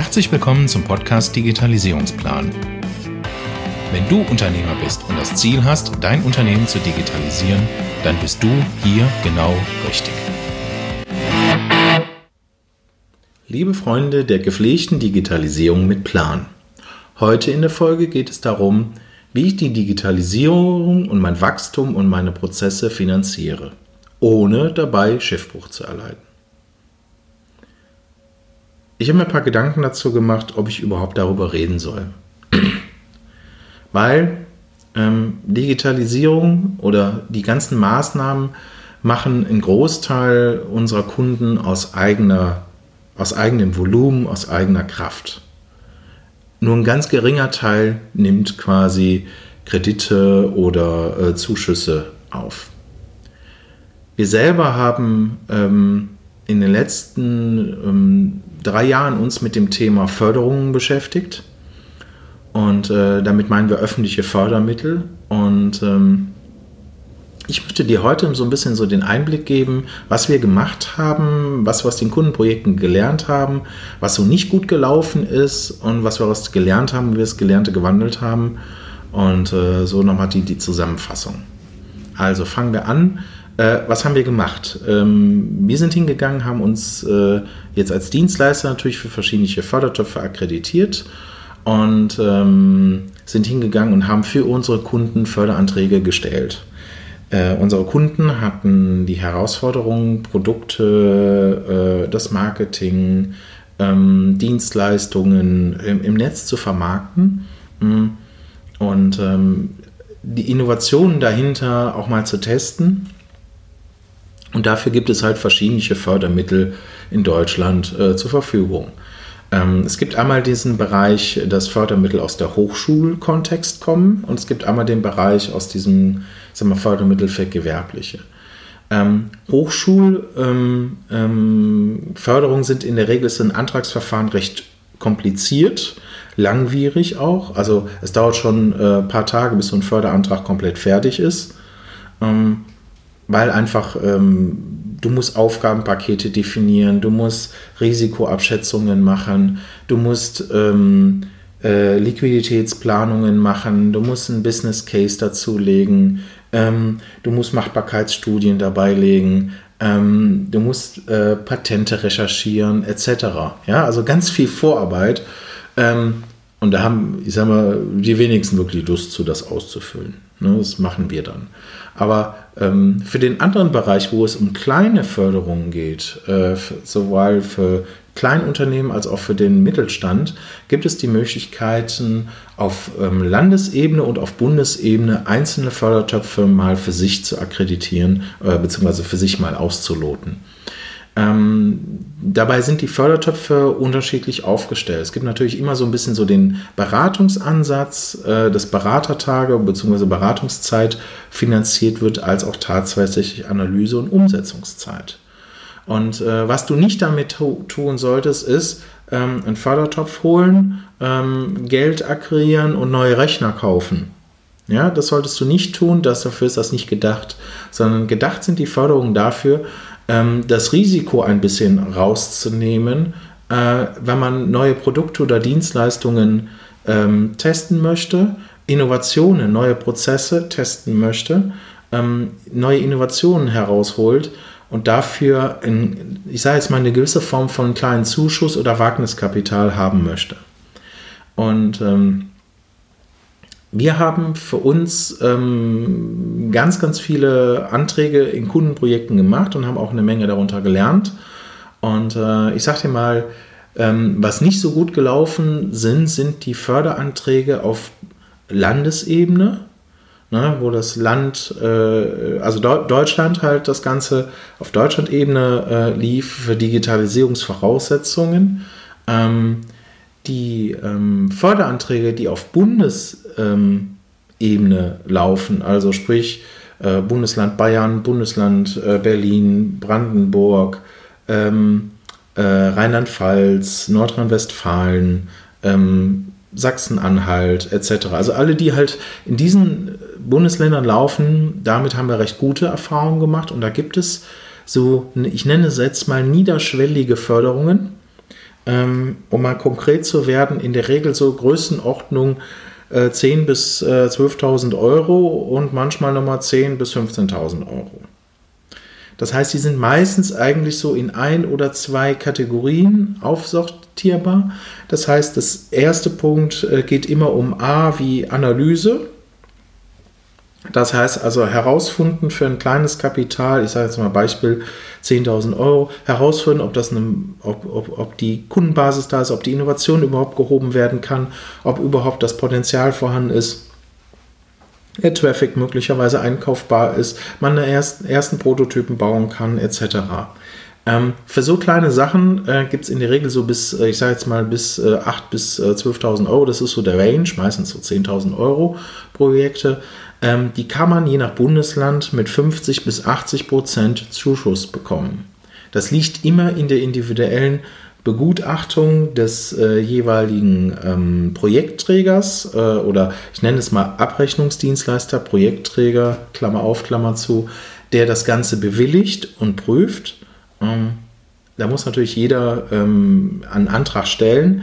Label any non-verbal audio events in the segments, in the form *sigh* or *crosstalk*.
Herzlich willkommen zum Podcast Digitalisierungsplan. Wenn du Unternehmer bist und das Ziel hast, dein Unternehmen zu digitalisieren, dann bist du hier genau richtig. Liebe Freunde der gepflegten Digitalisierung mit Plan. Heute in der Folge geht es darum, wie ich die Digitalisierung und mein Wachstum und meine Prozesse finanziere, ohne dabei Schiffbruch zu erleiden. Ich habe mir ein paar Gedanken dazu gemacht, ob ich überhaupt darüber reden soll. *clears throat* Weil ähm, Digitalisierung oder die ganzen Maßnahmen machen einen Großteil unserer Kunden aus, eigener, aus eigenem Volumen, aus eigener Kraft. Nur ein ganz geringer Teil nimmt quasi Kredite oder äh, Zuschüsse auf. Wir selber haben ähm, in den letzten ähm, drei Jahren uns mit dem Thema Förderungen beschäftigt. Und äh, damit meinen wir öffentliche Fördermittel. Und ähm, ich möchte dir heute so ein bisschen so den Einblick geben, was wir gemacht haben, was wir aus den Kundenprojekten gelernt haben, was so nicht gut gelaufen ist und was wir daraus gelernt haben, wie wir das Gelernte gewandelt haben. Und äh, so nochmal die, die Zusammenfassung. Also fangen wir an äh, was haben wir gemacht? Ähm, wir sind hingegangen, haben uns äh, jetzt als Dienstleister natürlich für verschiedene Fördertöpfe akkreditiert und ähm, sind hingegangen und haben für unsere Kunden Förderanträge gestellt. Äh, unsere Kunden hatten die Herausforderung, Produkte, äh, das Marketing, ähm, Dienstleistungen im, im, Netz zu vermarkten mm. und ähm, die Innovationen dahinter auch mal zu testen und dafür gibt es halt verschiedene Fördermittel in Deutschland äh, zur Verfügung. Ähm, es gibt einmal diesen Bereich, dass Fördermittel aus der Hochschulkontext kommen und es gibt einmal den Bereich aus diesem sagen wir, Fördermittel für Gewerbliche. Ähm, Hochschulförderungen ähm, ähm sind in der Regel ein Antragsverfahren recht kompliziert, langwierig auch. Also es dauert schon ein äh, paar Tage, bis so ein Förderantrag komplett fertig ist. Weil einfach ähm, du musst Aufgabenpakete definieren, du musst Risikoabschätzungen machen, du musst ähm, äh, Liquiditätsplanungen machen, du musst einen Business Case dazulegen, ähm, du musst Machbarkeitsstudien dabei legen, ähm, du musst äh, Patente recherchieren, etc. Ja, also ganz viel Vorarbeit. Ähm, und da haben, ich sag mal, die wenigsten wirklich Lust zu, das auszufüllen. Ne, das machen wir dann. Aber ähm, für den anderen Bereich, wo es um kleine Förderungen geht, äh, sowohl für Kleinunternehmen als auch für den Mittelstand, gibt es die Möglichkeiten, auf ähm, Landesebene und auf Bundesebene einzelne Fördertöpfe mal für sich zu akkreditieren, äh, beziehungsweise für sich mal auszuloten. Ähm, dabei sind die Fördertöpfe unterschiedlich aufgestellt. Es gibt natürlich immer so ein bisschen so den Beratungsansatz, äh, dass Beratertage bzw. Beratungszeit finanziert wird, als auch tatsächlich Analyse und Umsetzungszeit. Und äh, was du nicht damit tun solltest, ist ähm, einen Fördertopf holen, ähm, Geld akquirieren und neue Rechner kaufen. Ja, das solltest du nicht tun, dafür ist das nicht gedacht, sondern gedacht sind die Förderungen dafür, ähm, das Risiko ein bisschen rauszunehmen, äh, wenn man neue Produkte oder Dienstleistungen ähm, testen möchte, Innovationen, neue Prozesse testen möchte, ähm, neue Innovationen herausholt und dafür, in, ich sage jetzt mal, eine gewisse Form von kleinen Zuschuss oder Wagniskapital haben möchte. Und ähm, wir haben für uns ähm, ganz, ganz viele Anträge in Kundenprojekten gemacht und haben auch eine Menge darunter gelernt. Und äh, ich sage dir mal, ähm, was nicht so gut gelaufen sind, sind die Förderanträge auf Landesebene, ne, wo das Land, äh, also Deu Deutschland halt das Ganze auf Deutschlandebene äh, lief für Digitalisierungsvoraussetzungen. Ähm, die ähm, Förderanträge, die auf Bundesebene ähm, laufen, also sprich äh, Bundesland Bayern, Bundesland äh, Berlin, Brandenburg, ähm, äh, Rheinland-Pfalz, Nordrhein-Westfalen, ähm, Sachsen-Anhalt etc. Also alle, die halt in diesen Bundesländern laufen, damit haben wir recht gute Erfahrungen gemacht. Und da gibt es so, ich nenne es jetzt mal niederschwellige Förderungen, ähm, um mal konkret zu werden, in der Regel so Größenordnung äh, 10.000 bis äh, 12.000 Euro und manchmal nochmal 10.000 bis 15.000 Euro. Das heißt, die sind meistens eigentlich so in ein oder zwei Kategorien aufsortierbar. Das heißt, das erste Punkt äh, geht immer um A wie Analyse. Das heißt also herausfinden für ein kleines Kapital, ich sage jetzt mal Beispiel 10.000 Euro, herausfinden, ob, das eine, ob, ob, ob die Kundenbasis da ist, ob die Innovation überhaupt gehoben werden kann, ob überhaupt das Potenzial vorhanden ist, der Traffic möglicherweise einkaufbar ist, man eine ersten, ersten Prototypen bauen kann, etc. Ähm, für so kleine Sachen äh, gibt es in der Regel so bis, äh, ich sage jetzt mal, bis äh, 8.000 bis äh, 12.000 Euro. Das ist so der Range, meistens so 10.000 Euro Projekte. Ähm, die kann man je nach Bundesland mit 50 bis 80 Prozent Zuschuss bekommen. Das liegt immer in der individuellen Begutachtung des äh, jeweiligen ähm, Projektträgers äh, oder ich nenne es mal Abrechnungsdienstleister, Projektträger, Klammer auf, Klammer zu, der das Ganze bewilligt und prüft. Ähm, da muss natürlich jeder ähm, einen Antrag stellen.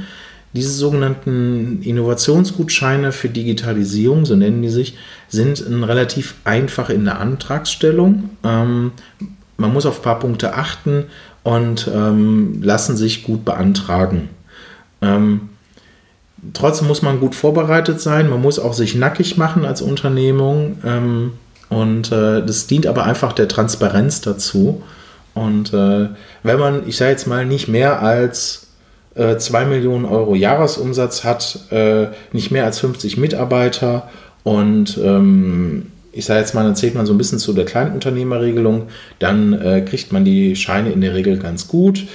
Diese sogenannten Innovationsgutscheine für Digitalisierung, so nennen die sich, sind relativ einfach in der Antragsstellung. Ähm, man muss auf ein paar Punkte achten und ähm, lassen sich gut beantragen. Ähm, trotzdem muss man gut vorbereitet sein. Man muss auch sich nackig machen als Unternehmung. Ähm, und äh, das dient aber einfach der Transparenz dazu. Und äh, wenn man, ich sage jetzt mal, nicht mehr als äh, 2 Millionen Euro Jahresumsatz hat, äh, nicht mehr als 50 Mitarbeiter und ähm, ich sage jetzt mal, dann zählt man so ein bisschen zu der Kleinunternehmerregelung, dann äh, kriegt man die Scheine in der Regel ganz gut.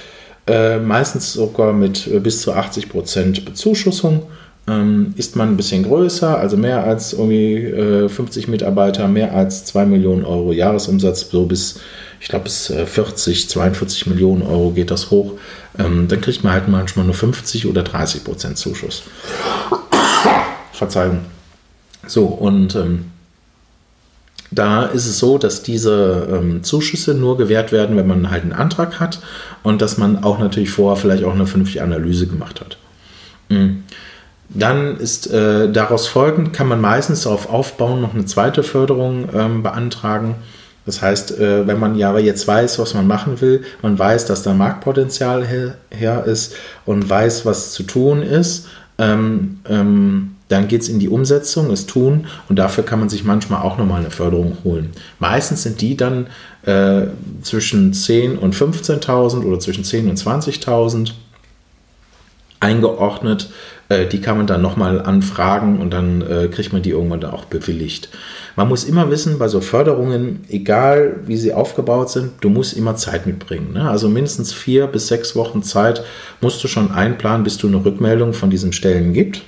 Äh, meistens sogar mit äh, bis zu 80 Prozent Bezuschussung. Ähm, ist man ein bisschen größer, also mehr als irgendwie 50 Mitarbeiter, mehr als 2 Millionen Euro Jahresumsatz, so bis ich glaube, bis 40, äh, 42 Millionen Euro geht das hoch. Ähm, dann kriegt man halt manchmal nur 50 oder 30 Prozent Zuschuss. *coughs* Verzeihung. So, und ähm, da ist es so, dass diese ähm, Zuschüsse nur gewährt werden, wenn man halt einen Antrag hat und dass man auch natürlich vorher vielleicht auch eine vernünftige Analyse gemacht hat. Mhm. Dann ist äh, daraus folgend, kann man meistens darauf aufbauen, noch eine zweite Förderung ähm, beantragen. Das heißt, äh, wenn man ja jetzt weiß, was man machen will, man weiß, dass da Marktpotenzial her, her ist und weiß, was zu tun ist, ähm, ähm, dann geht es in die Umsetzung, das Tun und dafür kann man sich manchmal auch nochmal eine Förderung holen. Meistens sind die dann äh, zwischen 10.000 und 15.000 oder zwischen 10.000 und 20.000 eingeordnet. Äh, die kann man dann nochmal anfragen und dann äh, kriegt man die irgendwann auch bewilligt. Man muss immer wissen, bei so Förderungen, egal wie sie aufgebaut sind, du musst immer Zeit mitbringen. Ne? Also mindestens vier bis sechs Wochen Zeit musst du schon einplanen, bis du eine Rückmeldung von diesen Stellen gibt.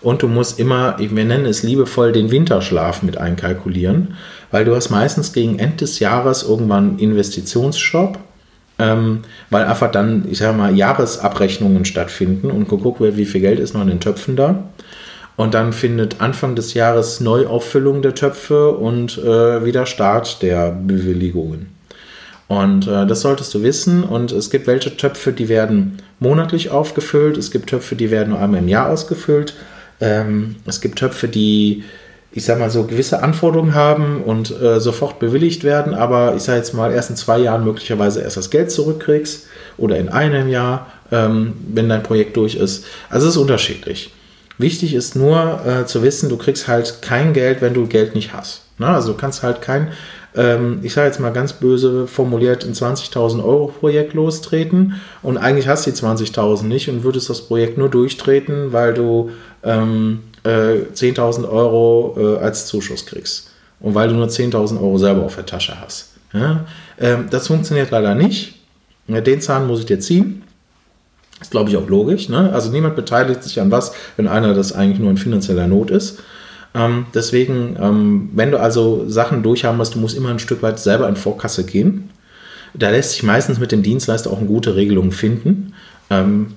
Und du musst immer, wir nennen es liebevoll, den Winterschlaf mit einkalkulieren, weil du hast meistens gegen Ende des Jahres irgendwann Investitionsshop, ähm, weil einfach dann, ich sage mal, Jahresabrechnungen stattfinden und geguckt wird, wie viel Geld ist noch in den Töpfen da. Und dann findet Anfang des Jahres Neuauffüllung der Töpfe und äh, wieder Start der Bewilligungen. Und äh, das solltest du wissen. Und es gibt welche Töpfe, die werden monatlich aufgefüllt. Es gibt Töpfe, die werden nur einmal im Jahr ausgefüllt. Ähm, es gibt Töpfe, die, ich sag mal so, gewisse Anforderungen haben und äh, sofort bewilligt werden. Aber ich sage jetzt mal, erst in zwei Jahren möglicherweise erst das Geld zurückkriegst oder in einem Jahr, ähm, wenn dein Projekt durch ist. Also es ist unterschiedlich. Wichtig ist nur äh, zu wissen, du kriegst halt kein Geld, wenn du Geld nicht hast. Ne? Also du kannst halt kein, ähm, ich sage jetzt mal ganz böse formuliert, ein 20.000 Euro Projekt lostreten und eigentlich hast du die 20.000 nicht und würdest das Projekt nur durchtreten, weil du ähm, äh, 10.000 Euro äh, als Zuschuss kriegst und weil du nur 10.000 Euro selber auf der Tasche hast. Ja? Ähm, das funktioniert leider nicht. Den Zahn muss ich dir ziehen. Ist, glaube ich, auch logisch. Ne? Also niemand beteiligt sich an was, wenn einer das eigentlich nur in finanzieller Not ist. Ähm, deswegen, ähm, wenn du also Sachen durchhaben musst, du musst immer ein Stück weit selber in Vorkasse gehen. Da lässt sich meistens mit dem Dienstleister auch eine gute Regelung finden. Ähm,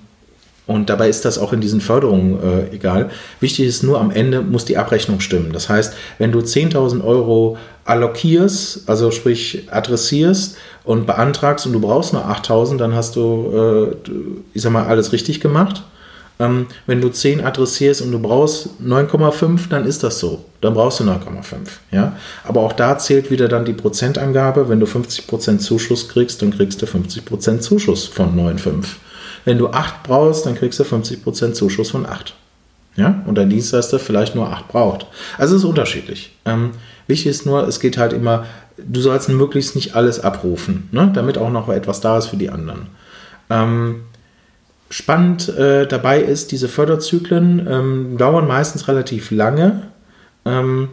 Und dabei ist das auch in diesen Förderungen äh, egal. Wichtig ist nur, am Ende muss die Abrechnung stimmen. Das heißt, wenn du 10.000 Euro allokierst, also sprich adressierst und beantragst und du brauchst nur 8.000, dann hast du, äh, ich sag mal, alles richtig gemacht. Ähm, wenn du 10 adressierst und du brauchst 9,5, dann ist das so. Dann brauchst du 9,5. Ja? Aber auch da zählt wieder dann die Prozentangabe. Wenn du 50% Zuschuss kriegst, dann kriegst du 50% Zuschuss von 9,5. Wenn du 8 brauchst, dann kriegst du 50% Zuschuss von 8. Ja? Und dein Dienstleister vielleicht nur 8 braucht. Also es ist unterschiedlich. Ähm, wichtig ist nur, es geht halt immer, du sollst möglichst nicht alles abrufen, ne? damit auch noch etwas da ist für die anderen. Ähm, spannend äh, dabei ist, diese Förderzyklen ähm, dauern meistens relativ lange. Ähm,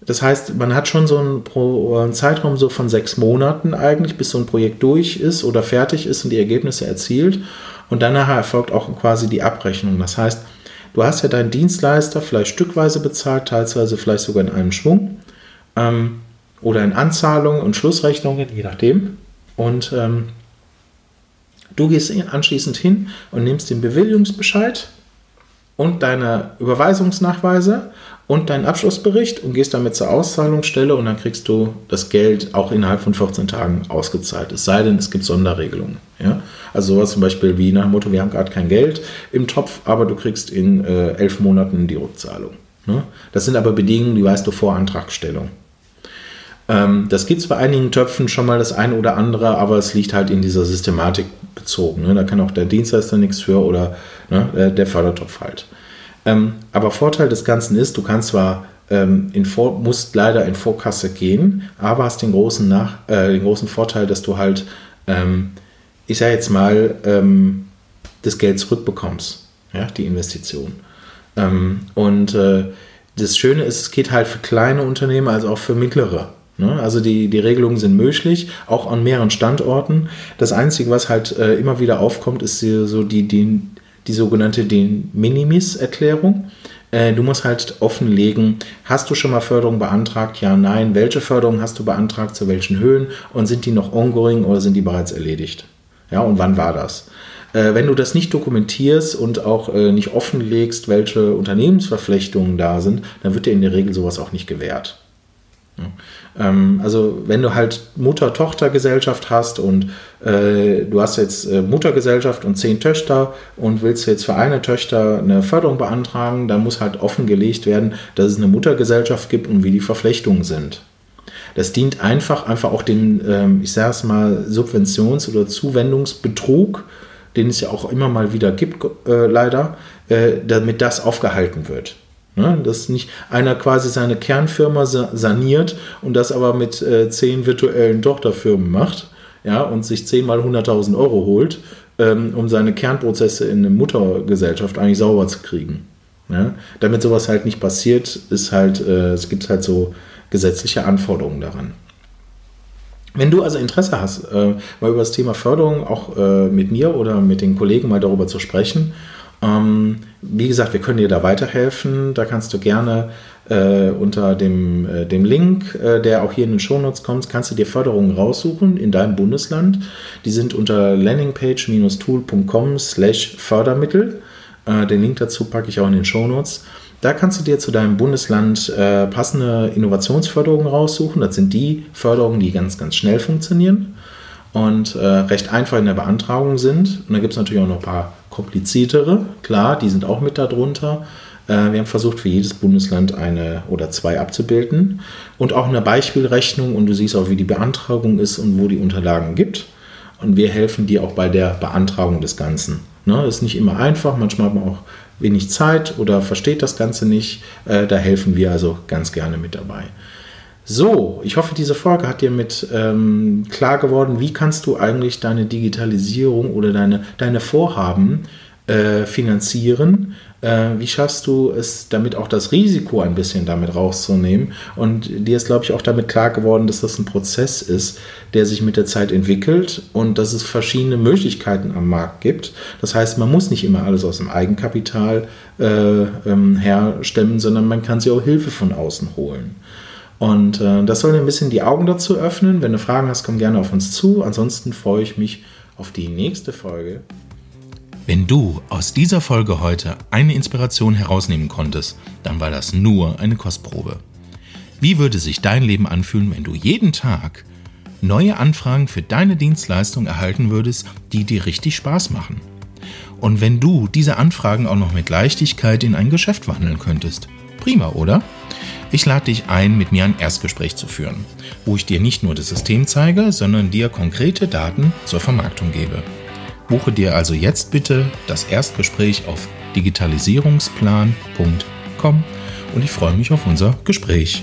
das heißt, man hat schon so einen, Pro, einen, Zeitraum so von sechs Monaten eigentlich, bis so ein Projekt durch ist oder fertig ist und die Ergebnisse erzielt. Und danach erfolgt auch quasi die Abrechnung. Das heißt, du hast ja deinen Dienstleister vielleicht stückweise bezahlt, teilweise vielleicht sogar in einem Schwung ähm, oder in Anzahlungen und Schlussrechnungen, je nachdem. Und ähm, du gehst anschließend hin und nimmst den Bewilligungsbescheid und deine Überweisungsnachweise und deinen Abschlussbericht und gehst damit zur Auszahlungsstelle und dann kriegst du das Geld auch innerhalb von 14 Tagen ausgezahlt. Es sei denn, es gibt Sonderregelungen. Ja? Also sowas zum Beispiel wie nach dem Motto, wir haben gerade kein Geld im Topf, aber du kriegst in äh, elf Monaten die Rückzahlung. Ne? Das sind aber Bedingungen, die weißt du vor Antragstellung. Ähm, das gibt es bei einigen Töpfen schon mal das eine oder andere, aber es liegt halt in dieser Systematik bezogen. Ne? Da kann auch der Dienstleister nichts für oder ne, der Fördertopf halt. Ähm, aber Vorteil des Ganzen ist, du kannst zwar ähm, in Vor musst leider in Vorkasse gehen, aber hast den großen, Nach äh, den großen Vorteil, dass du halt, ähm, ich sage jetzt mal, ähm, das Geld zurückbekommst, ja, die Investition. Ähm, und äh, das Schöne ist, es geht halt für kleine Unternehmen, also auch für mittlere. Ne? Also die, die Regelungen sind möglich, auch an mehreren Standorten. Das Einzige, was halt äh, immer wieder aufkommt, ist die, so die, die, die sogenannte De Minimis-Erklärung. Äh, du musst halt offenlegen, hast du schon mal Förderung beantragt? Ja, nein. Welche Förderung hast du beantragt? Zu welchen Höhen? Und sind die noch ongoing oder sind die bereits erledigt? Ja, und wann war das? Äh, wenn du das nicht dokumentierst und auch nicht offenlegst, welche Unternehmensverflechtungen da sind, dann wird dir in der Regel sowas auch nicht gewährt. Ähm, also wenn du halt Mutter-Tochter-Gesellschaft hast und äh, du hast jetzt äh, Muttergesellschaft und zehn Töchter und willst jetzt für eine Tochter eine Förderung beantragen, dann muss halt offengelegt werden, dass es eine Muttergesellschaft gibt und wie die Verflechtungen sind. Das dient einfach, einfach auch dem, ähm, ich sage es mal, Subventions- oder Zuwendungsbetrug, den es ja auch immer mal wieder gibt, äh, leider, äh, damit das aufgehalten wird. Ne? Dass nicht einer quasi seine Kernfirma saniert und das aber mit äh, zehn virtuellen Tochterfirmen macht ja, und sich zehnmal 100.000 Euro holt, ähm, um seine Kernprozesse in eine Muttergesellschaft eigentlich sauber zu kriegen. Ja? Damit sowas halt nicht passiert, ist halt, äh, es gibt halt so gesetzliche Anforderungen daran. Wenn du also Interesse hast, äh, mal über das Thema Förderung auch äh, mit mir oder mit den Kollegen mal darüber zu sprechen, ähm, wie gesagt, wir können dir da weiterhelfen. Da kannst du gerne äh, unter dem, äh, dem Link, äh, der auch hier in den Shownotes kommt, kannst du dir Förderungen raussuchen in deinem Bundesland. Die sind unter landingpage-tool.com slash Fördermittel. Äh, den Link dazu packe ich auch in den Shownotes. Da kannst du dir zu deinem Bundesland äh, passende Innovationsförderungen raussuchen. Das sind die Förderungen, die ganz, ganz schnell funktionieren und äh, recht einfach in der Beantragung sind. Und da gibt es natürlich auch noch ein paar kompliziertere, klar, die sind auch mit darunter. Äh, wir haben versucht, für jedes Bundesland eine oder zwei abzubilden und auch eine Beispielrechnung und du siehst auch, wie die Beantragung ist und wo die Unterlagen gibt. Und wir helfen dir auch bei der Beantragung des Ganzen. Ne, ist nicht immer einfach, manchmal hat man auch wenig Zeit oder versteht das Ganze nicht. Äh, da helfen wir also ganz gerne mit dabei. So, ich hoffe, diese Folge hat dir mit ähm, klar geworden, wie kannst du eigentlich deine Digitalisierung oder deine, deine Vorhaben äh, finanzieren. Äh, wie schaffst du es, damit auch das Risiko ein bisschen damit rauszunehmen? Und dir ist, glaube ich, auch damit klar geworden, dass das ein Prozess ist, der sich mit der Zeit entwickelt und dass es verschiedene Möglichkeiten am Markt gibt. Das heißt, man muss nicht immer alles aus dem Eigenkapital äh, ähm, herstemmen, sondern man kann sich auch Hilfe von außen holen. Und äh, das soll dir ein bisschen die Augen dazu öffnen. Wenn du Fragen hast, komm gerne auf uns zu. Ansonsten freue ich mich auf die nächste Folge. Wenn du aus dieser Folge heute eine Inspiration herausnehmen konntest, dann war das nur eine Kostprobe. Wie würde sich dein Leben anfühlen, wenn du jeden Tag neue Anfragen für deine Dienstleistung erhalten würdest, die dir richtig Spaß machen? Und wenn du diese Anfragen auch noch mit Leichtigkeit in ein Geschäft wandeln könntest? Prima, oder? Ich lade dich ein, mit mir ein Erstgespräch zu führen, wo ich dir nicht nur das System zeige, sondern dir konkrete Daten zur Vermarktung gebe. Buche dir also jetzt bitte das Erstgespräch auf digitalisierungsplan.com und ich freue mich auf unser Gespräch.